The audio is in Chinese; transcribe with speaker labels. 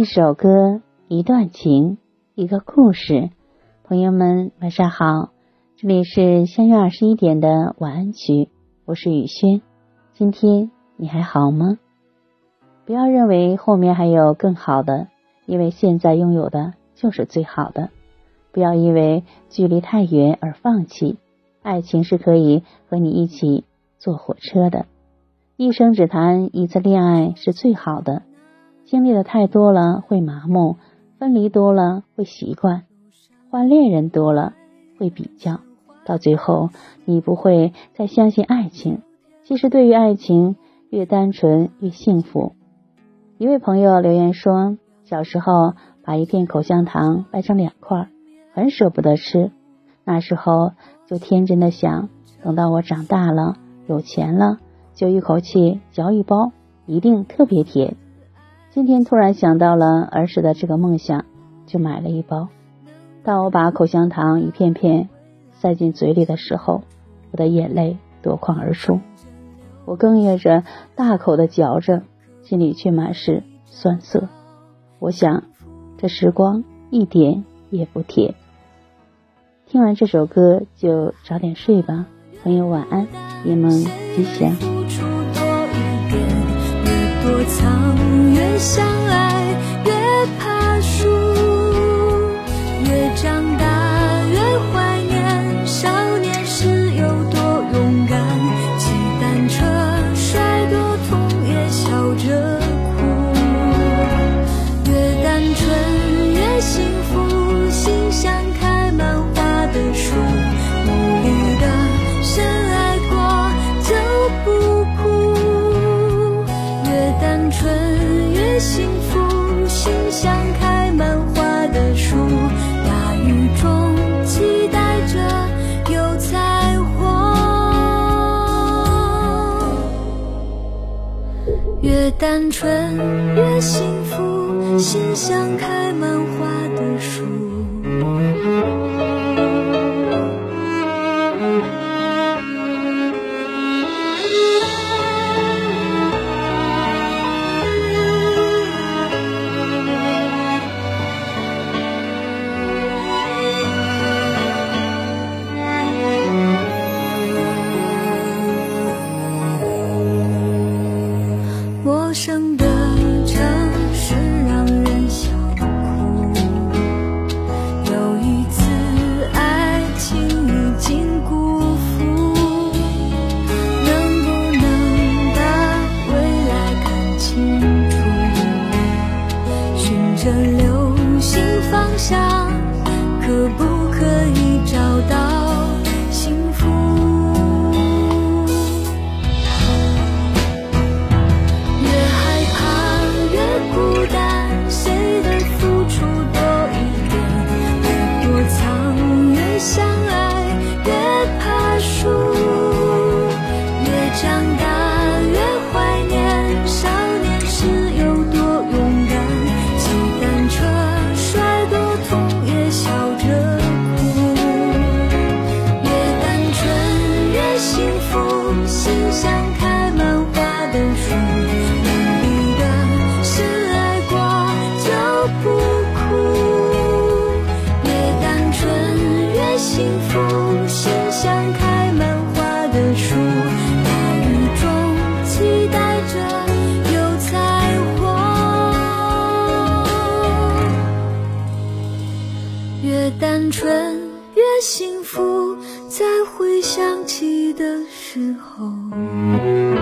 Speaker 1: 一首歌，一段情，一个故事。朋友们，晚上好，这里是相约二十一点的晚安曲，我是雨轩。今天你还好吗？不要认为后面还有更好的，因为现在拥有的就是最好的。不要因为距离太远而放弃，爱情是可以和你一起坐火车的。一生只谈一次恋爱是最好的。经历的太多了会麻木，分离多了会习惯，换恋人多了会比较，到最后你不会再相信爱情。其实对于爱情，越单纯越幸福。一位朋友留言说，小时候把一片口香糖掰成两块，很舍不得吃。那时候就天真的想，等到我长大了有钱了，就一口气嚼一包，一定特别甜。今天突然想到了儿时的这个梦想，就买了一包。当我把口香糖一片片塞进嘴里的时候，我的眼泪夺眶而出。我哽咽着，大口的嚼着，心里却满是酸涩。我想，这时光一点也不甜。听完这首歌就早点睡吧，朋友晚安，夜梦吉祥。
Speaker 2: 藏越相爱像开满花的树大雨中期待着有彩虹。越单纯越幸福心像开满花的树。陌生的城市让人想哭又一次爱情已经辜负能不能把未来看清楚？寻着流星方向可不可以找到像开满花的树在雨中期待着有彩虹。越单纯越幸福在回想起的时候。